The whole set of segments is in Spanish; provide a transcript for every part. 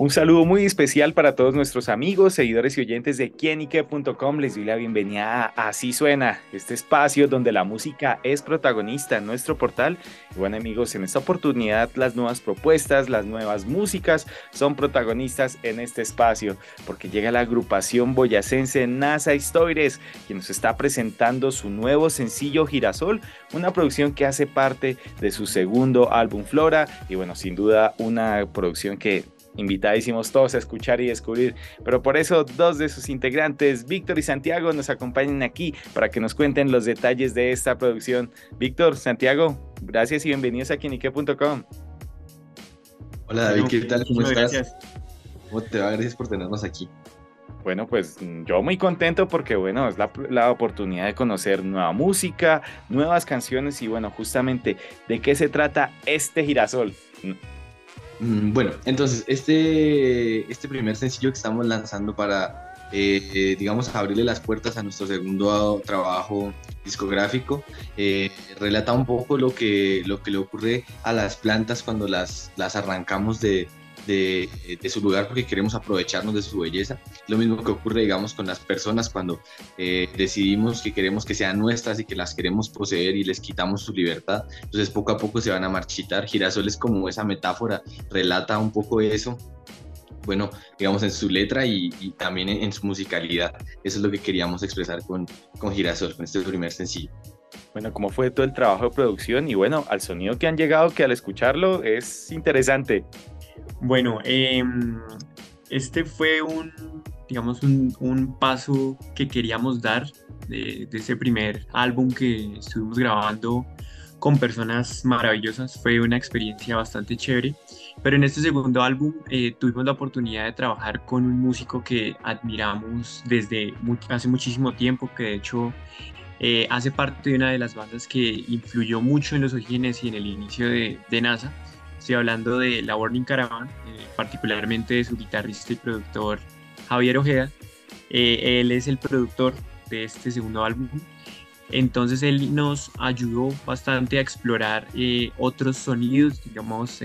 Un saludo muy especial para todos nuestros amigos, seguidores y oyentes de quienique.com. Les doy la bienvenida a Así Suena, este espacio donde la música es protagonista en nuestro portal. Y bueno amigos, en esta oportunidad las nuevas propuestas, las nuevas músicas son protagonistas en este espacio, porque llega la agrupación boyacense NASA Historias, quien nos está presentando su nuevo sencillo Girasol, una producción que hace parte de su segundo álbum Flora. Y bueno, sin duda una producción que invitadísimos todos a escuchar y descubrir. Pero por eso dos de sus integrantes, Víctor y Santiago, nos acompañan aquí para que nos cuenten los detalles de esta producción. Víctor, Santiago, gracias y bienvenidos a quinique.com. Hola David, ¿qué tal? ¿Cómo estás? Gracias. ¿Cómo te va? Gracias por tenernos aquí. Bueno, pues yo muy contento porque, bueno, es la, la, oportunidad de conocer nueva música, nuevas canciones y, bueno, justamente de qué se trata este girasol. Mm, bueno, entonces, este, este primer sencillo que estamos lanzando para, eh, digamos, abrirle las puertas a nuestro segundo trabajo discográfico, eh, relata un poco lo que, lo que le ocurre a las plantas cuando las, las arrancamos de, de, su lugar porque queremos aprovecharnos de su belleza. Lo mismo que ocurre, digamos, con las personas cuando eh, decidimos que queremos que sean nuestras y que las queremos poseer y les quitamos su libertad. Entonces poco a poco se van a marchitar. Girasol es como esa metáfora, relata un poco eso bueno, digamos, en su letra y, también en, su musicalidad. Eso es lo que queríamos expresar con, con Girasol, con este primer sencillo. Bueno, ¿cómo fue todo el trabajo de producción? Y bueno, al sonido que han llegado, que al escucharlo es interesante. Bueno, em, este fue un, digamos, un, paso que queríamos dar de, ese primer álbum que estuvimos grabando con personas maravillosas. Fue una experiencia bastante chévere. Pero en este segundo álbum eh, tuvimos la oportunidad de trabajar con un músico que admiramos desde hace muchísimo tiempo, que de hecho eh, hace parte de una de las bandas que influyó mucho en los orígenes y en el inicio de, de NASA. Estoy hablando de La Warning Caravan, eh, particularmente de su guitarrista y productor Javier Ojeda. Eh, él es el productor de este segundo álbum. Entonces él nos ayudó bastante a explorar eh, otros sonidos, digamos,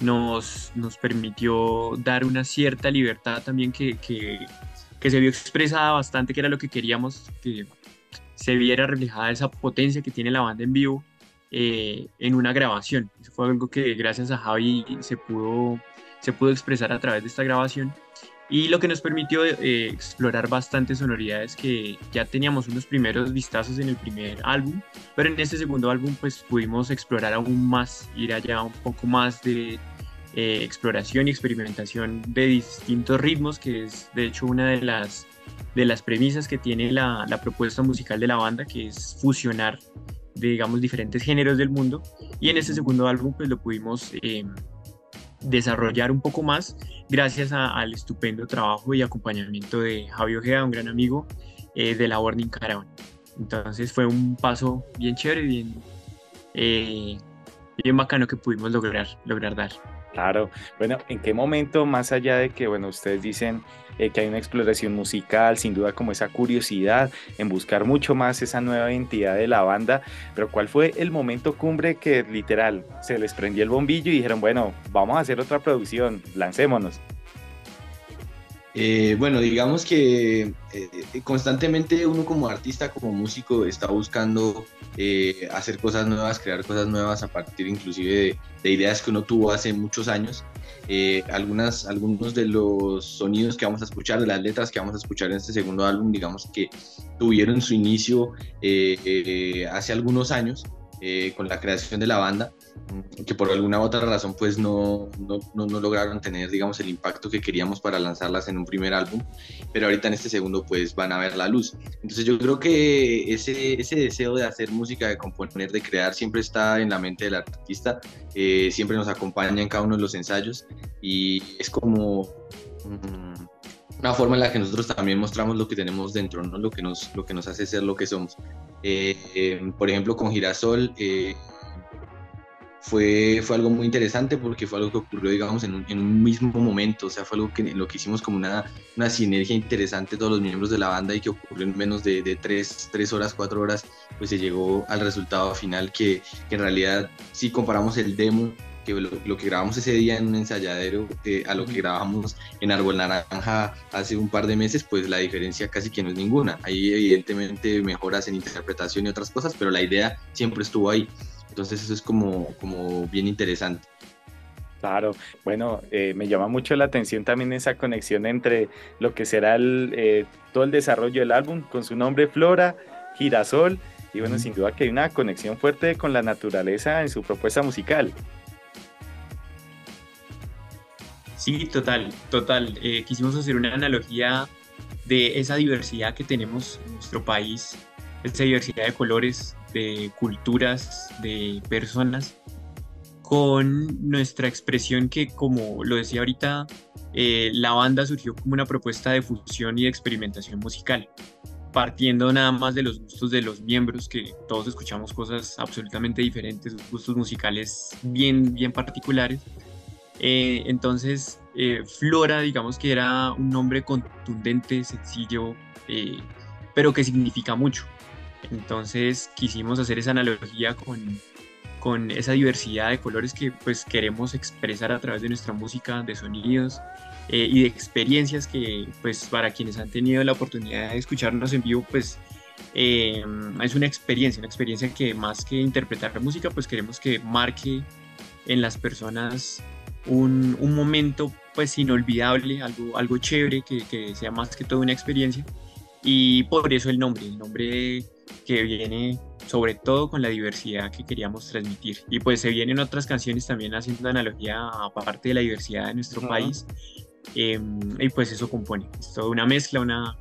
nos, nos permitió dar una cierta libertad también que, que, que se vio expresada bastante, que era lo que queríamos, que se viera reflejada esa potencia que tiene la banda en vivo eh, en una grabación. Eso fue algo que gracias a Javi se pudo, se pudo expresar a través de esta grabación y lo que nos permitió eh, explorar bastantes sonoridades que ya teníamos unos primeros vistazos en el primer álbum, pero en este segundo álbum pues pudimos explorar aún más, ir allá un poco más de eh, exploración y experimentación de distintos ritmos, que es de hecho una de las, de las premisas que tiene la, la propuesta musical de la banda, que es fusionar de, digamos, diferentes géneros del mundo. Y en este segundo álbum, pues lo pudimos eh, desarrollar un poco más gracias al estupendo trabajo y acompañamiento de Javi Ojeda, un gran amigo eh, de la Warning Caravan. Entonces fue un paso bien chévere, bien, eh, bien bacano que pudimos lograr, lograr dar. Claro, bueno, ¿en qué momento, más allá de que, bueno, ustedes dicen eh, que hay una exploración musical, sin duda como esa curiosidad en buscar mucho más esa nueva identidad de la banda, pero ¿cuál fue el momento cumbre que literal se les prendió el bombillo y dijeron, bueno, vamos a hacer otra producción, lancémonos? Eh, bueno, digamos que eh, constantemente uno como artista, como músico, está buscando eh, hacer cosas nuevas, crear cosas nuevas a partir inclusive de, ideas que uno tuvo hace muchos años. algunas, algunos de los sonidos que vamos a escuchar, de las letras que vamos a escuchar en este segundo álbum, digamos que tuvieron su inicio hace algunos años con la creación de la banda que por alguna otra razón pues no, no, no, lograron tener digamos el impacto que queríamos para lanzarlas en un primer álbum, pero ahorita en este segundo pues van a ver la luz. Entonces yo creo que ese, ese deseo de hacer música, de componer, de crear siempre está en la mente del artista, eh, siempre nos acompaña en cada uno de los ensayos y es como... Mm, una forma en la que nosotros también mostramos lo que tenemos dentro, ¿no? lo, que nos, lo que nos hace ser lo que somos. Eh, eh, por ejemplo, con Girasol, fue, fue algo muy interesante porque fue algo que ocurrió, digamos, en un, en un mismo momento, o sea, fue algo que lo que hicimos como una, una sinergia interesante todos los miembros de la banda y que ocurrió en menos de, de tres, tres, horas, cuatro horas, pues se llegó al resultado final que, que en realidad si comparamos el demo que lo, que grabamos ese día en un ensayadero eh, a lo que grabamos en Árbol Naranja hace un par de meses, pues la diferencia casi que no es ninguna. Hay evidentemente mejoras en interpretación y otras cosas, pero la idea siempre estuvo ahí. Entonces eso es como, como bien interesante. Claro, bueno, eh, me llama mucho la atención también esa conexión entre lo que será el, eh, todo el desarrollo del álbum con su nombre Flora, Girasol, y bueno, sin duda que hay una conexión fuerte con la naturaleza en su propuesta musical. Sí, total, total. Eh, quisimos hacer una analogía de esa diversidad que tenemos en nuestro país, esa diversidad de colores, de culturas, de personas, con nuestra expresión que, como lo decía ahorita, eh, la banda surgió como una propuesta de fusión y de experimentación musical, partiendo nada más de los gustos de los miembros, que todos escuchamos cosas absolutamente diferentes, gustos musicales bien, bien particulares. Eh, entonces, eh, Flora, digamos que era un nombre contundente, sencillo, pero que significa mucho. Entonces quisimos hacer esa analogía con, con esa diversidad de colores que pues queremos expresar a través de nuestra música, de sonidos eh, y de experiencias que pues para quienes han tenido la oportunidad de escucharnos en vivo pues eh, es una experiencia, una experiencia que más que interpretar música pues queremos que marque en las personas un, un momento pues inolvidable, algo, algo chévere, que, que sea más que todo una experiencia y por eso el nombre, el nombre que viene sobre todo con la diversidad que queríamos transmitir. Y pues se vienen otras canciones también haciendo analogía aparte de la diversidad de nuestro país. Em, y pues eso compone, es toda una mezcla, una,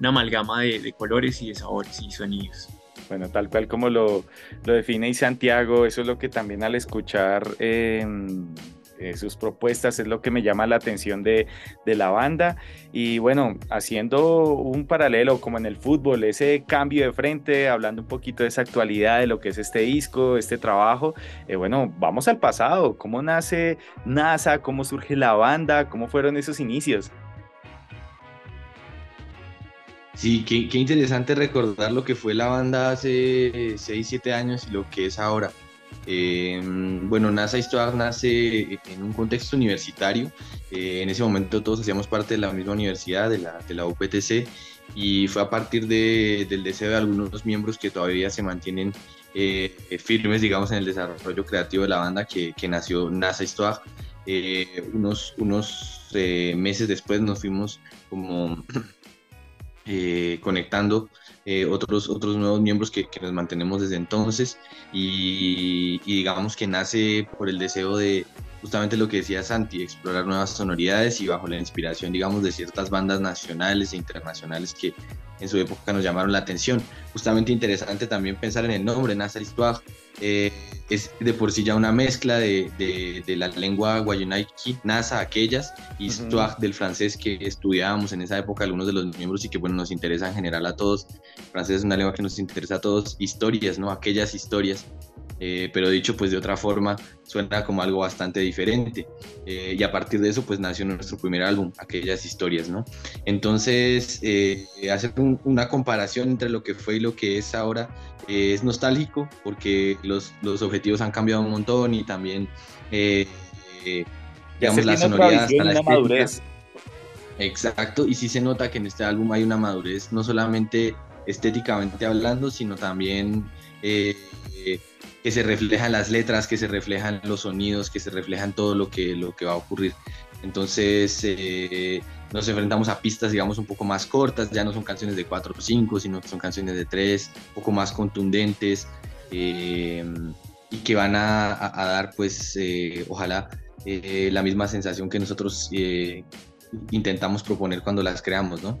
una amalgama de, de, colores y de sabores y sonidos. Bueno, tal cual como lo, lo define Santiago, eso es lo que también al escuchar eh, eh, sus propuestas es lo que me llama la atención de, la banda. Y bueno, haciendo un paralelo como en el fútbol, ese cambio de frente, hablando un poquito de esa actualidad de lo que es este disco, este trabajo, eh, bueno, vamos al pasado, ¿cómo nace NASA? ¿Cómo surge la banda? ¿Cómo fueron esos inicios? Sí, qué, qué interesante recordar lo que fue la banda hace 6, 7 años y lo que es ahora. Eh, bueno, NASA Histoire nace en un contexto universitario. Eh, en ese momento todos hacíamos parte de la misma universidad, de la, de la UPTC, y fue a partir de, del deseo de algunos miembros que todavía se mantienen eh, firmes, digamos, en el desarrollo creativo de la banda que, que nació NASA Histoire. unos unos meses después nos fuimos como conectando eh, otros, otros nuevos miembros que, nos mantenemos desde entonces y, digamos que nace por el deseo de justamente lo que decía Santi, explorar nuevas sonoridades y bajo la inspiración, digamos, de ciertas bandas nacionales e internacionales que en su época nos llamaron la atención. Justamente interesante también pensar en el nombre, NASA Histoire, eh, es de por sí ya una mezcla de, de, la lengua guayunaiki, NASA, aquellas, y del francés que estudiábamos en esa época algunos de los miembros y que bueno, nos interesa en general a todos. El francés es una lengua que nos interesa a todos, historias, ¿no? Aquellas historias. Eh, pero dicho pues de otra forma suena como algo bastante diferente eh, y a partir de eso pues nació nuestro primer álbum, aquellas historias, ¿no? Entonces eh, hacer una comparación entre lo que fue y lo que es ahora es nostálgico porque los, los, objetivos han cambiado un montón y también digamos la sonoridad hasta la madurez. Exacto, y sí se nota que en este álbum hay una madurez, no solamente estéticamente hablando, sino también que se reflejan las letras, que se reflejan los sonidos, que se reflejan todo lo que, lo que va a ocurrir. Entonces eh, nos enfrentamos a pistas, digamos, un poco más cortas, ya no son canciones de 4 o 5, sino que son canciones de 3, un poco más contundentes eh, y que van a, dar, pues, eh, ojalá, la misma sensación que nosotros intentamos proponer cuando las creamos, ¿no?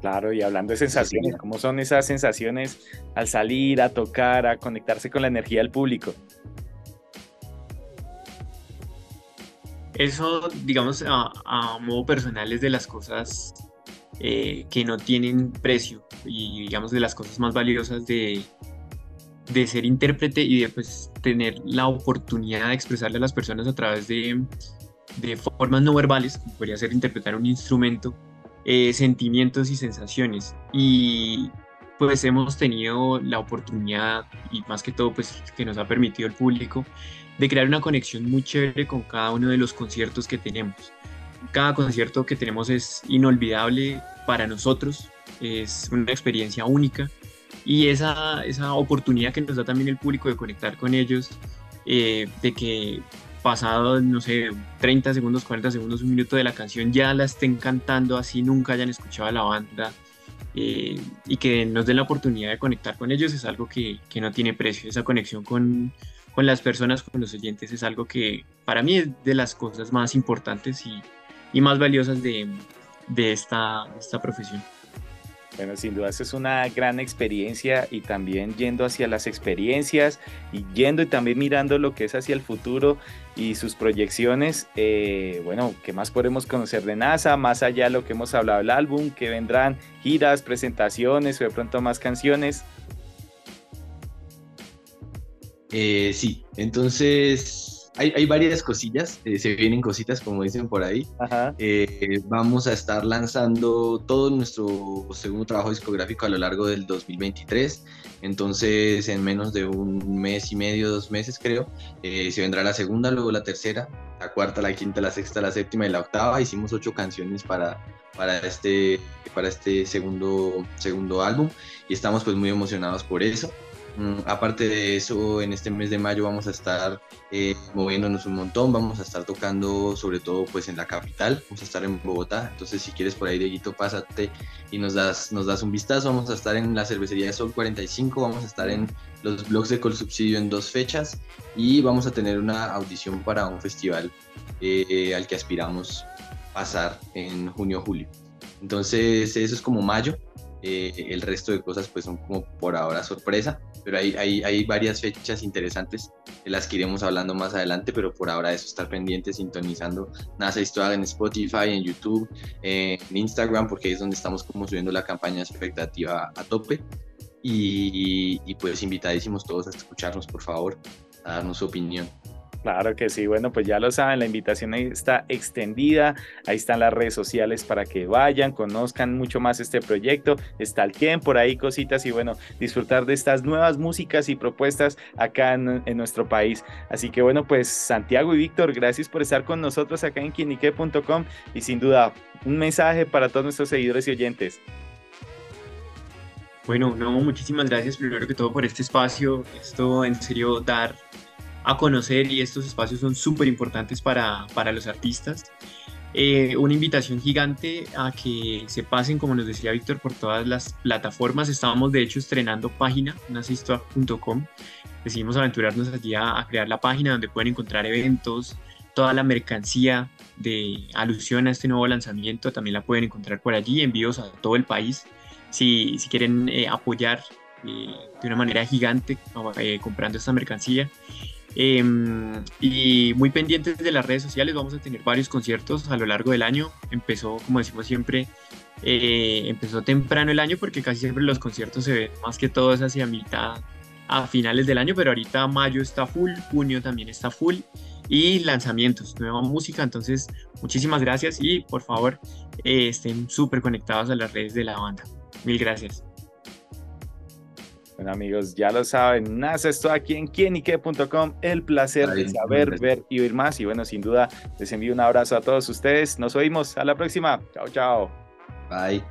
Claro, y hablando de sensaciones, ¿cómo son esas sensaciones al salir, a tocar, a conectarse con la energía del público? Eso, digamos, a, modo personal es de las cosas eh, que no tienen precio y digamos de las cosas más valiosas de, de ser intérprete y de pues, tener la oportunidad de expresarle a las personas a través de, de formas no verbales, como podría ser interpretar un instrumento, eh, sentimientos y sensaciones. Y pues hemos tenido la oportunidad y más que todo pues que nos ha permitido el público de crear una conexión muy chévere con cada uno de los conciertos que tenemos. Cada concierto que tenemos es inolvidable para nosotros, es una experiencia única y esa, esa oportunidad que nos da también el público de conectar con ellos, eh, de que pasado, no sé, 30 segundos, 40 segundos, un minuto de la canción ya la estén cantando así, nunca hayan escuchado a la banda eh, y que nos den la oportunidad de conectar con ellos es algo que, que no tiene precio. Esa conexión con, con, las personas, con los oyentes, es algo que para mí es de las cosas más importantes y, y más valiosas de, de, esta, de esta profesión. Bueno, sin duda es una gran experiencia y también yendo hacia las experiencias y yendo y también mirando lo que es hacia el futuro y sus proyecciones. Eh, bueno, ¿qué más podemos conocer de NASA? Más allá de lo que hemos hablado del álbum, que vendrán giras, presentaciones de pronto más canciones. Eh, sí, entonces hay, varias cosillas, eh, se vienen cositas como dicen por ahí. Eh, vamos a estar lanzando todo nuestro segundo trabajo discográfico a lo largo del 2023. Entonces, en menos de un mes y medio, dos meses creo, eh, se vendrá la segunda, luego la tercera, la cuarta, la quinta, la sexta, la séptima y la octava. Hicimos ocho canciones para, para este, para este segundo, segundo álbum y estamos pues muy emocionados por eso. Mm, aparte de eso, en este mes de mayo vamos a estar eh, moviéndonos un montón, vamos a estar tocando sobre todo pues en la capital, vamos a estar en Bogotá, entonces si quieres por ahí Dieguito pásate y nos das, nos das un vistazo, vamos a estar en la cervecería de Sol 45, vamos a estar en los blogs de Colsubsidio en dos fechas y vamos a tener una audición para un festival eh, al que aspiramos pasar en junio-julio. Entonces eso es como mayo, eh, el resto de cosas pues son como por ahora sorpresa, pero hay, hay, hay, varias fechas interesantes de las que iremos hablando más adelante, pero por ahora eso, estar pendiente, sintonizando NASA Histoire en Spotify, en YouTube, en Instagram, porque es donde estamos como subiendo la campaña expectativa a tope. Y, y pues invitadísimos todos a escucharnos, por favor, a darnos su opinión. Claro que sí, bueno, pues ya lo saben, la invitación está extendida, ahí están las redes sociales para que vayan, conozcan mucho más este proyecto, está el tiempo, por ahí cositas y bueno, disfrutar de estas nuevas músicas y propuestas acá en, nuestro país. Así que bueno, pues Santiago y Víctor, gracias por estar con nosotros acá en quinique.com y sin duda un mensaje para todos nuestros seguidores y oyentes. Bueno, no, muchísimas gracias primero que todo por este espacio, esto en serio dar a conocer y estos espacios son súper importantes para, para, los artistas. Eh, una invitación gigante a que se pasen, como nos decía Víctor, por todas las plataformas. Estábamos de hecho estrenando página, nacistore.com. Decidimos aventurarnos allí a, crear la página donde pueden encontrar eventos, toda la mercancía de alusión a este nuevo lanzamiento. También la pueden encontrar por allí, envíos a todo el país. Si, si quieren eh, apoyar eh, de una manera gigante comprando esta mercancía. Em, y muy pendientes de las redes sociales, vamos a tener varios conciertos a lo largo del año. Empezó, como decimos siempre, eh, empezó temprano el año porque casi siempre los conciertos se ven más que todo hacia mitad a finales del año, pero ahorita mayo está full, junio también está full y lanzamientos, nueva música. Entonces, muchísimas gracias y por favor eh, estén súper conectados a las redes de la banda. Mil gracias. Bueno amigos, ya lo saben, nace esto aquí en quienique.com, el placer de saber, ver y oír más. Y bueno, sin duda, les envío un abrazo a todos ustedes. Nos oímos, a la próxima. Chao, chao. Bye.